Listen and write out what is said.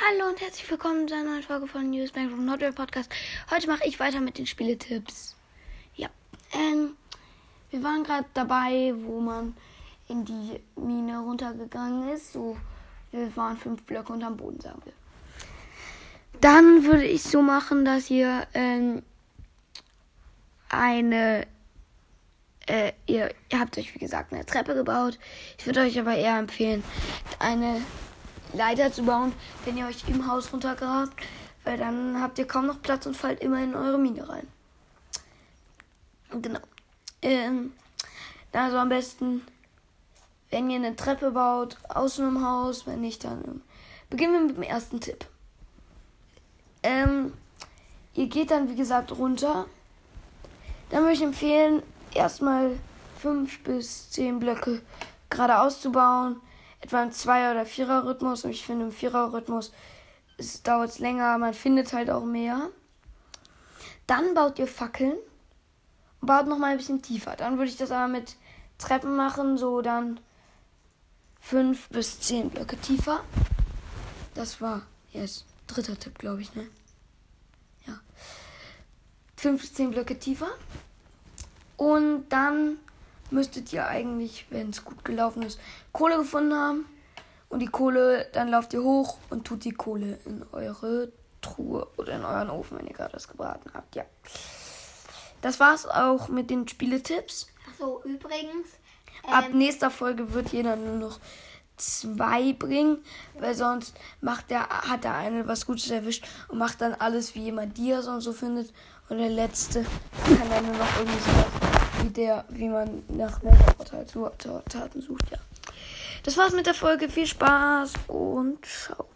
Hallo und herzlich willkommen zu einer neuen Folge von News Bank Nordwell Podcast. Heute mache ich weiter mit den Spieletipps. Ja, ähm, wir waren gerade dabei, wo man in die Mine runtergegangen ist. So, wir waren fünf Blöcke unterm Boden, sagen wir. Dann würde ich so machen, dass ihr ähm, eine äh, ihr, ihr habt euch wie gesagt eine Treppe gebaut. Ich würde euch aber eher empfehlen, eine Leiter zu bauen, wenn ihr euch im Haus runtergrabt, weil dann habt ihr kaum noch Platz und fallt immer in eure Mine rein. Genau. Ähm, also am besten, wenn ihr eine Treppe baut, außen im Haus, wenn nicht, dann ähm, beginnen wir mit dem ersten Tipp. Ähm, ihr geht dann, wie gesagt, runter. Dann würde ich empfehlen, erstmal fünf bis zehn Blöcke geradeaus zu bauen etwa im Zweier- oder Vierer-Rhythmus. Und ich finde, im Vierer-Rhythmus dauert es länger, man findet halt auch mehr. Dann baut ihr Fackeln und baut nochmal ein bisschen tiefer. Dann würde ich das aber mit Treppen machen, so dann fünf bis zehn Blöcke tiefer. Das war jetzt dritter Tipp, glaube ich, ne? Ja. Fünf bis zehn Blöcke tiefer. Und dann müsstet ihr eigentlich, wenn es gut gelaufen ist, Kohle gefunden haben. Und die Kohle, dann lauft ihr hoch und tut die Kohle in eure Truhe oder in euren Ofen, wenn ihr gerade das gebraten habt. Ja. Das war's auch mit den Spieletipps. Achso, übrigens. Ab ähm, nächster Folge wird jeder nur noch zwei bringen, weil sonst macht der, hat der eine was Gutes erwischt und macht dann alles, wie jemand Dias und so findet. Und der letzte kann dann nur noch irgendwie so wie der, wie man nach Melderportal Zutaten sucht, ja. Das war's mit der Folge. Viel Spaß und ciao.